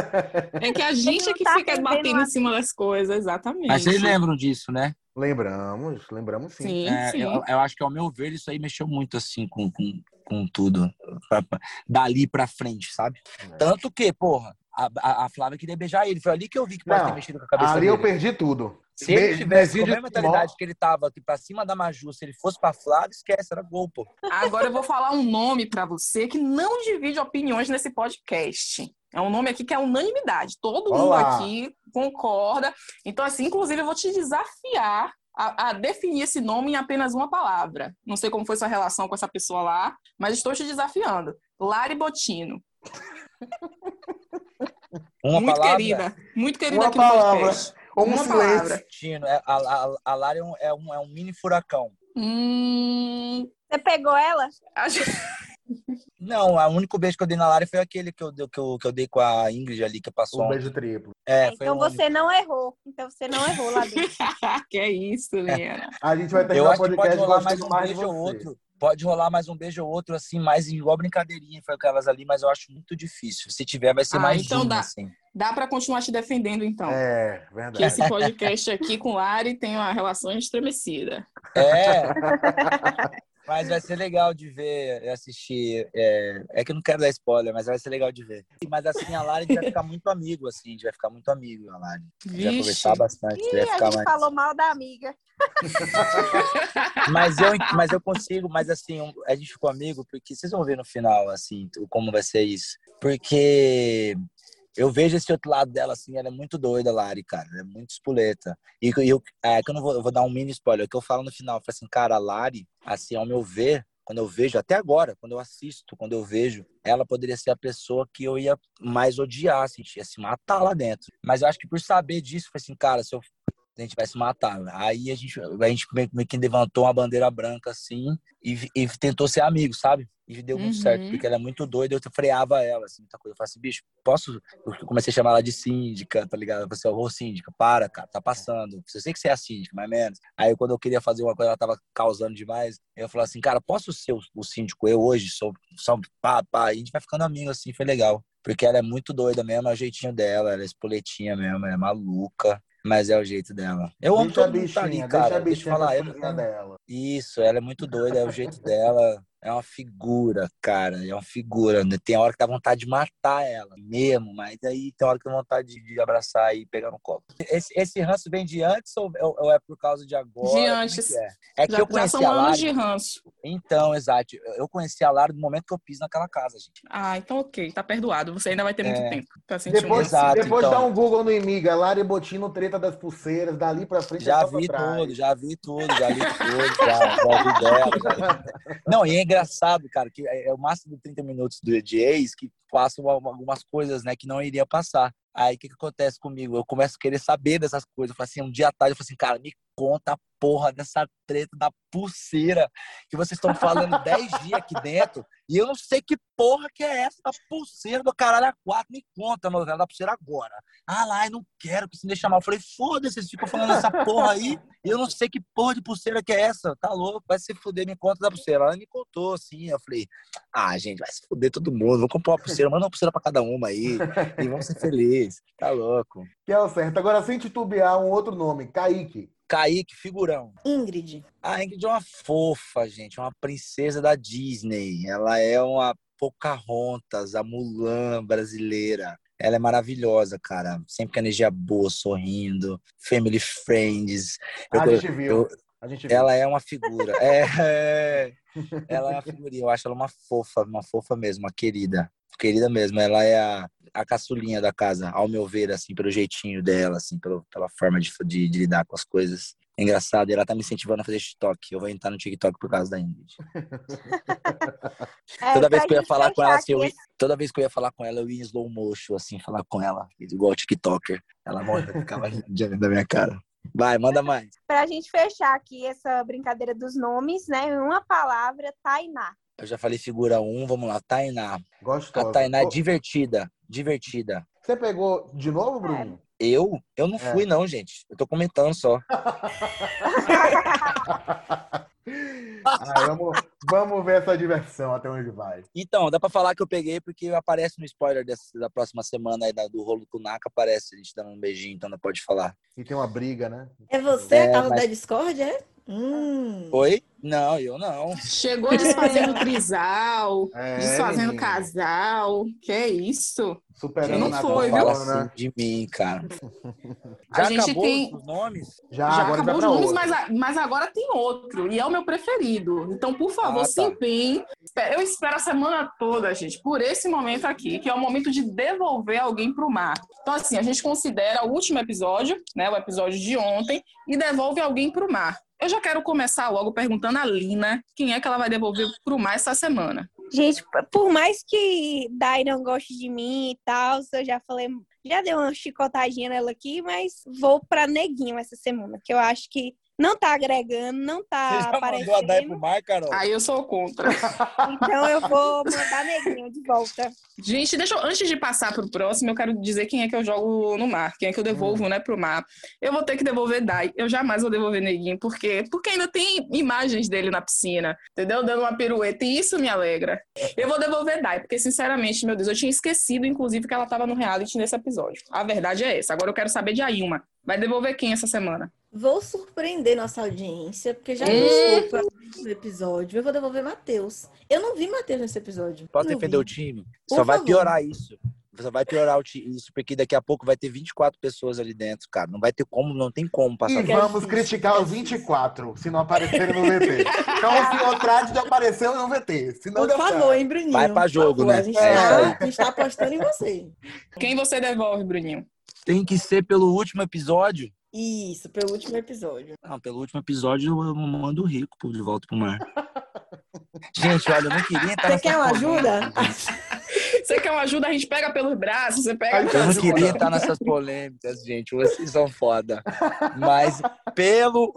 É que a gente é que tá fica batendo em cima das coisas, exatamente.
Mas vocês lembram disso, né?
Lembramos, lembramos sim.
sim,
é,
sim.
Eu, eu, acho que ao meu ver isso aí mexeu muito assim com, com, com tudo. Pra, pra, dali pra frente, sabe? É. Tanto que, porra, a, a, a, Flávia queria beijar ele. Foi ali que eu vi que pode
não,
ter mexido com a cabeça
ali
dele.
eu perdi tudo.
Se ele tivesse com a mesma mentalidade que ele tava aqui pra cima da Maju, se ele fosse pra Flávia, esquece, era gol, pô.
Agora eu vou falar um nome pra você que não divide opiniões nesse podcast. É um nome aqui que é unanimidade. Todo Olá. mundo aqui concorda. Então, assim, inclusive, eu vou te desafiar a, a, definir esse nome em apenas uma palavra. Não sei como foi sua relação com essa pessoa lá, mas estou te desafiando. Lari Botino. Uma muito palavra? querida. Muito querida
uma
aqui
palavra. no podcast. Ou
uma
palavra.
É, a, a, a Lari é um, é, um, é um mini furacão.
Hum... Você pegou ela?
Não, o único beijo que eu dei na Lari foi aquele que eu, que eu, que eu dei com a Ingrid ali, que passou.
Um beijo triplo.
É,
é então você único. não errou. Então você não errou lá dentro. [LAUGHS]
que é isso, Liana.
A gente vai ter
eu acho que pode rolar mais um mais beijo ou outro. Pode rolar mais um beijo ou outro, assim, mais igual brincadeirinha, foi aquelas ali, mas eu acho muito difícil. Se tiver, vai ser ah, mais
então dá,
assim.
Dá para continuar te defendendo, então.
É, verdade.
Que esse podcast aqui com Lari tem uma relação estremecida.
É. [LAUGHS] Mas vai ser legal de ver, assistir. É, é, que eu não quero dar spoiler, mas vai ser legal de ver. Mas assim, a Lari vai ficar muito amigo, assim, a gente vai ficar muito amigo, a Lari. A gente vai conversar bastante.
Ih, vai ficar a gente mais... falou mal da amiga. [LAUGHS]
mas, eu, mas eu consigo, mas assim, a gente ficou amigo porque vocês vão ver no final, assim, como vai ser isso. Porque eu vejo esse outro lado dela, assim, ela é muito doida, Lari, cara. Ela é muito espoleta. E eu, é que eu não vou, eu vou dar um mini spoiler. O que eu falo no final, eu falo assim, cara, a Lari, assim, ao meu ver, quando eu vejo, até agora, quando eu assisto, quando eu vejo, ela poderia ser a pessoa que eu ia mais odiar, assim, ia se matar lá dentro. Mas eu acho que por saber disso, foi assim, cara, se eu a gente vai se matar. Aí a gente, a gente meio que levantou uma bandeira branca assim e, e tentou ser amigo, sabe? E deu muito uhum. certo, porque ela é muito doida, eu freava ela, assim, muita coisa. Eu falei assim, bicho, posso? Eu comecei a chamar ela de síndica, tá ligado? Eu falei assim, ô síndica, para, cara, tá passando. Eu sei que você é a síndica, mais ou menos. Aí quando eu queria fazer uma coisa, ela tava causando demais. Eu falei assim, cara, posso ser o, o síndico? Eu hoje sou, sou pá, pá. E a gente vai ficando amigo, assim, foi legal. Porque ela é muito doida mesmo, é o jeitinho dela, ela é espoletinha mesmo, ela é maluca. Mas é o jeito dela. Eu amo todo mundo tá ali, cara. Deixa, deixa eu falar. Eu, dela. Isso, ela é muito doida, é o jeito dela é uma figura, cara. É uma figura. Né? Tem hora que dá vontade de matar ela mesmo, mas aí tem hora que dá vontade de, de abraçar e pegar no colo. Esse, esse ranço vem de antes ou, ou é por causa de agora?
De antes.
É, é que já, eu conheci já
são
a Lara.
de ranço.
Então, exato. Eu conheci a Lara no momento que eu piso naquela casa, gente.
Ah, então ok. Tá perdoado. Você ainda vai ter muito é... tempo pra
sentir Depois, um exato, depois então... dá um Google no Imiga. Lara e Botino, treta das pulseiras. Dali pra frente
já é vi tudo, já vi tudo, já vi tudo. já, já vi dela. Já... [LAUGHS] Não, e é engraçado, cara que é, é o máximo de 30 minutos do, de que passam algumas coisas, né, que não iria passar. Aí o que, que acontece comigo? Eu começo a querer saber dessas coisas. Eu falo assim, um dia à tarde, eu falo assim, cara, me conta a porra dessa treta da pulseira que vocês estão falando [LAUGHS] 10 dias aqui dentro e eu não sei que porra que é essa pulseira do caralho a quatro. Me conta novela da pulseira agora. Ah lá, eu não quero que se deixe mal. Eu falei, foda-se, vocês ficam falando essa porra aí e eu não sei que porra de pulseira que é essa. Tá louco, vai se fuder, me conta da pulseira. Ela me contou, assim. Eu falei, ah, gente, vai se fuder todo mundo. Vou comprar uma pulseira, manda uma pulseira pra cada uma aí e vamos ser felizes. Tá louco.
Que é o certo. Agora, sem titubear, um outro nome, Kaique.
Kaique, figurão.
Ingrid.
A Ingrid é uma fofa, gente, uma princesa da Disney. Ela é uma Pocahontas, a Mulan brasileira. Ela é maravilhosa, cara. Sempre com energia boa, sorrindo, family friends.
Eu, a gente viu. Eu, a gente viu.
Ela é uma figura. é, é, ela é uma figurinha. Eu acho ela uma fofa, uma fofa mesmo, uma querida querida mesmo. Ela é a, a caçulinha da casa, ao meu ver, assim, pelo jeitinho dela, assim, pelo, pela forma de, de, de lidar com as coisas. É engraçado, e ela tá me incentivando a fazer TikTok. Eu vou entrar no TikTok por causa da Ingrid. É, toda vez que eu ia falar com ela, assim, eu, toda vez que eu ia falar com ela, eu ia em slow motion, assim, falar com ela, igual TikToker. Ela morre, ficava diante da minha cara. Vai, manda mais.
Pra gente fechar aqui essa brincadeira dos nomes, né? Uma palavra, Tainá.
Eu já falei figura 1, um, vamos lá. Tainá.
Gostosa.
A Tainá é divertida. Divertida.
Você pegou de novo, Bruno?
Eu? Eu não fui, é. não, gente. Eu tô comentando só. [LAUGHS]
ah, vamos, vamos ver essa diversão até onde vai.
Então, dá pra falar que eu peguei porque aparece no spoiler dessa, da próxima semana aí da, do rolo com o Naka, aparece a gente dando um beijinho, então não pode falar.
E tem uma briga, né?
É você, é, a causa mas... da Discord, é? Hum.
Oi? Não, eu não.
Chegou desfazendo trisal, [LAUGHS] é, desfazendo casal. Que é isso?
Superando
não foi, viu?
Fala assim de mim, cara. Já
a gente tem
os nomes?
Já,
Já acabou os nomes, mas, mas, agora tem outro. E é o meu preferido. Então, por favor, ah, tá. se empenhe. Eu espero a semana toda, gente, por esse momento aqui, que é o momento de devolver alguém pro mar. Então, assim, a gente considera o último episódio, né? O episódio de ontem, e devolve alguém pro mar. Eu já quero começar logo perguntando a Lina quem é que ela vai devolver pro mar essa semana.
Gente, por mais que Dai não goste de mim e tal, eu já falei, Já deu uma chicotadinha nela aqui, mas vou pra Neguinho essa semana, que eu acho que não tá agregando, não tá Você já aparecendo. Mandou a Dai pro
mar, Carol? Aí eu sou contra.
Então eu vou mandar neguinho de volta.
Gente, deixa eu, antes de passar pro próximo, eu quero dizer quem é que eu jogo no mar, quem é que eu devolvo, hum. né, pro mar. Eu vou ter que devolver Dai. Eu jamais vou devolver neguinho, por quê? Porque ainda tem imagens dele na piscina, entendeu? Dando uma pirueta, e isso me alegra. Eu vou devolver Dai, porque sinceramente, meu Deus, eu tinha esquecido, inclusive, que ela tava no reality nesse episódio. A verdade é essa. Agora eu quero saber de Ailma. Vai devolver quem essa semana?
Vou surpreender nossa audiência, porque já gostou do episódio. Eu vou devolver Matheus. Eu não vi Matheus nesse episódio.
Posso defender vi. o time? Por Só favor. vai piorar isso. Só vai piorar isso, porque daqui a pouco vai ter 24 pessoas ali dentro, cara. Não vai ter como, não tem como passar.
E vamos criticar os 24, se não aparecerem no VT. então o senhor trate de aparecer no VT. Senão
Por favor, certo. hein, Bruninho?
Vai pra jogo, né?
A gente, é. tá, a gente tá apostando em você.
Quem você devolve, Bruninho?
Tem que ser pelo último episódio.
Isso, pelo último episódio.
Não, pelo último episódio eu mando o rico de volta pro mar. [LAUGHS] Gente, olha, eu não queria
estar Você quer uma ajuda?
Você quer uma ajuda? A gente pega pelos braços, você pega.
Eu não queria estar nessas polêmicas, gente. Vocês são foda. Mas pelo.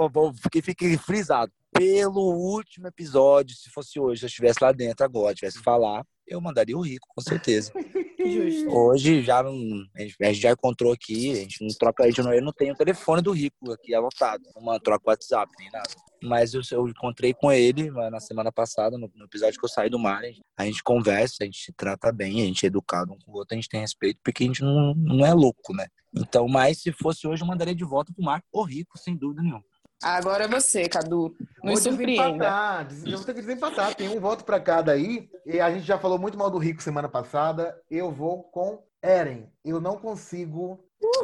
Que fique frisado. Pelo último episódio, se fosse hoje, se eu estivesse lá dentro agora, tivesse que falar, eu mandaria o rico, com certeza. [LAUGHS] Justo. Hoje já não, a, gente, a gente já encontrou aqui, a gente não troca, a gente não, eu não tenho o telefone do rico aqui anotado, não troca o WhatsApp nem nada. Mas eu, eu encontrei com ele na semana passada, no, no, episódio que eu saí do mar. A gente conversa, a gente se trata bem, a gente é educado um com o outro, a gente tem respeito, porque a gente não, não é louco, né? Então, mas se fosse hoje, eu mandaria de volta pro mar o rico, sem dúvida nenhuma.
Agora é você, Cadu. Nos vou surpreenda.
Eu vou ter que desempatar. Tem um voto para cada aí. E a gente já falou muito mal do Rico semana passada. Eu vou com Eren. Eu não consigo que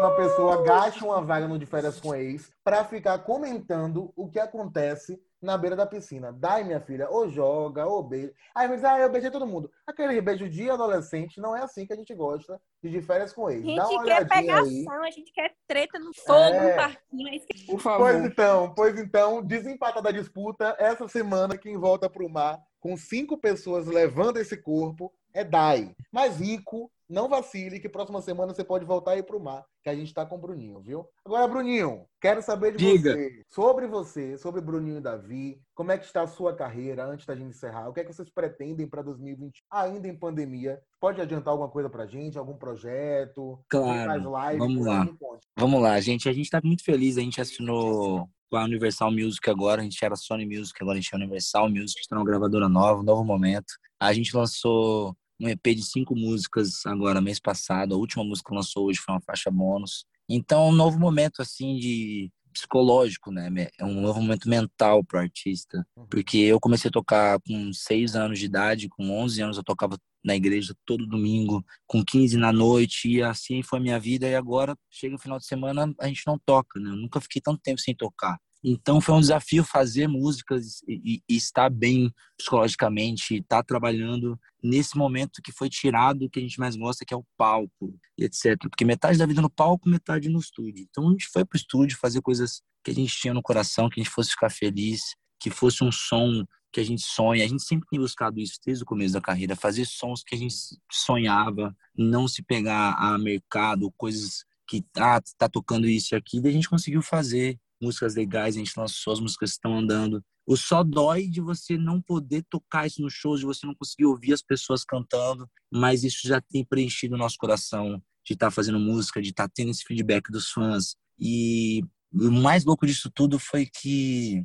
uma pessoa gaste uma vaga no de férias com ex para ficar comentando o que acontece na beira da piscina. Dai, minha filha, ou joga, ou beija. Aí mas ah, eu beijei todo mundo. Aquele beijo de adolescente não é assim que a gente gosta de, de férias com ex.
A gente quer pegação, aí. a gente quer treta no fogo, é... no parquinho. É
Por favor. Pois então, pois então, desempata da disputa. Essa semana, quem volta pro mar com cinco pessoas levando esse corpo é Dai. Mas Rico não vacile, que próxima semana você pode voltar aí pro mar, que a gente tá com o Bruninho, viu? Agora, Bruninho, quero saber de Diga. você, sobre você, sobre Bruninho e Davi, como é que está a sua carreira antes da gente encerrar? O que é que vocês pretendem para 2020, ainda em pandemia? Pode adiantar alguma coisa pra gente, algum projeto?
Claro, live, vamos lá. Vamos lá, gente, a gente tá muito feliz, a gente assinou com a Universal Music agora, a gente era Sony Music, agora a gente é Universal Music, está numa gravadora nova, um novo momento. A gente lançou um EP de cinco músicas agora, mês passado. A última música que lançou hoje foi uma faixa bônus. Então, um novo momento, assim, de psicológico, né? É um novo momento mental pro artista. Uhum. Porque eu comecei a tocar com seis anos de idade, com 11 anos eu tocava na igreja todo domingo, com 15 na noite, e assim foi a minha vida. E agora, chega o final de semana, a gente não toca, né? Eu nunca fiquei tanto tempo sem tocar. Então foi um desafio fazer músicas e, e estar bem psicologicamente, estar trabalhando nesse momento que foi tirado o que a gente mais gosta, que é o palco, etc. Porque metade da vida no palco, metade no estúdio. Então a gente foi pro estúdio fazer coisas que a gente tinha no coração, que a gente fosse ficar feliz, que fosse um som que a gente sonha. A gente sempre tem buscado isso desde o começo da carreira, fazer sons que a gente sonhava, não se pegar a mercado, coisas que ah, tá tocando isso e aquilo, e a gente conseguiu fazer músicas legais, a gente lançou as músicas estão andando. O só dói de você não poder tocar isso no show, de você não conseguir ouvir as pessoas cantando, mas isso já tem preenchido o nosso coração de estar tá fazendo música, de estar tá tendo esse feedback dos fãs. E o mais louco disso tudo foi que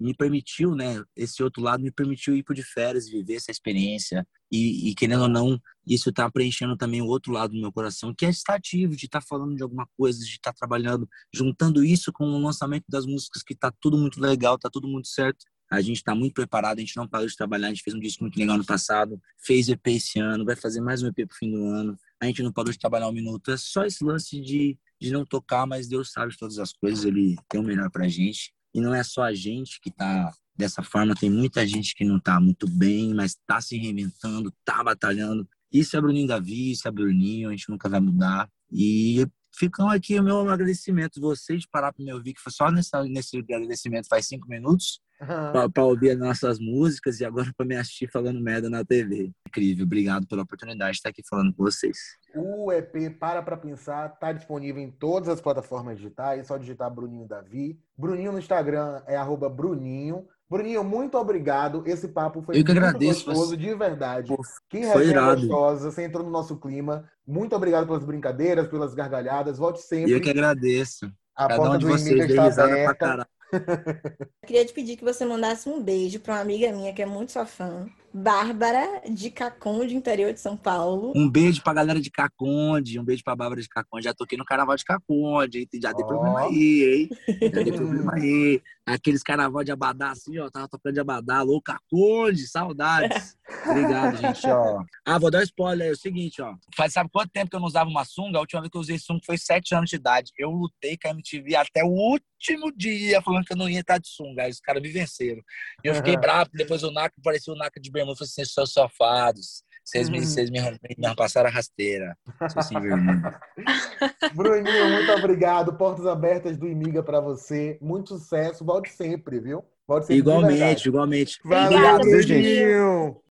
me permitiu, né? Esse outro lado me permitiu ir de férias, viver essa experiência. E, e querendo ou não, isso está preenchendo também o outro lado do meu coração, que é estar ativo, de estar tá falando de alguma coisa, de estar tá trabalhando, juntando isso com o lançamento das músicas, que está tudo muito legal, está tudo muito certo. A gente está muito preparado, a gente não parou de trabalhar, a gente fez um disco muito legal no passado, fez EP esse ano, vai fazer mais um EP pro fim do ano. A gente não parou de trabalhar um minuto. É só esse lance de, de não tocar, mas Deus sabe de todas as coisas, Ele tem o melhor pra gente. E não é só a gente que está dessa forma, tem muita gente que não está muito bem, mas está se reinventando, está batalhando. Isso é Bruninho Davi, isso é Bruninho, a gente nunca vai mudar. E ficam aqui o meu agradecimento. Vocês parar para me ouvir, que foi só nessa, nesse agradecimento faz cinco minutos. uhum. para ouvir as nossas músicas e agora para me assistir falando merda na TV. Incrível, obrigado pela oportunidade de estar aqui falando com vocês.
O EP Para Pra Pensar está disponível em todas as plataformas digitais, é só digitar Bruninho Davi. Bruninho no Instagram é arroba Bruninho. Bruninho, muito obrigado. Esse papo foi
Eu que
muito
agradeço,
gostoso,
mas...
de verdade. Pô,
que resenha
gostosa, você entrou no nosso clima. Muito obrigado pelas brincadeiras, pelas gargalhadas. Volte sempre.
Eu que agradeço.
A Cada porta um de do vocês está aberta. [LAUGHS]
Queria te pedir que você mandasse um beijo para uma amiga minha que é muito sua fã, Bárbara de Caconde, interior de São Paulo.
Um beijo pra galera de Caconde, um beijo pra Bárbara de Caconde. Já toquei no carnaval de Caconde, já tem oh. problema aí, hein? Já tem [LAUGHS] problema aí. Aqueles carnaval de Abadá, assim, ó, tava tocando de Abadá, louco, Caconde, saudades. Obrigado, [LAUGHS] gente, ó. Ah, vou dar um spoiler, é o seguinte, ó. Faz, sabe quanto tempo que eu não usava uma sunga? A última vez que eu usei sunga foi sete anos de idade. Eu lutei com a MTV até o último dia, falando que eu não ia estar de sunga. Aí os caras me venceram. E eu fiquei bravo, depois o Naka parecia o Naka de bermuda, falei assim, seus sofados. Vocês me, uhum. vocês me, me passaram a rasteira. [LAUGHS]
Bruninho, muito obrigado. Portas abertas do Imiga para você. Muito sucesso. Volte sempre, viu? Volte sempre.
Igualmente, igualmente.
Valeu, Obrigada, Bruninho.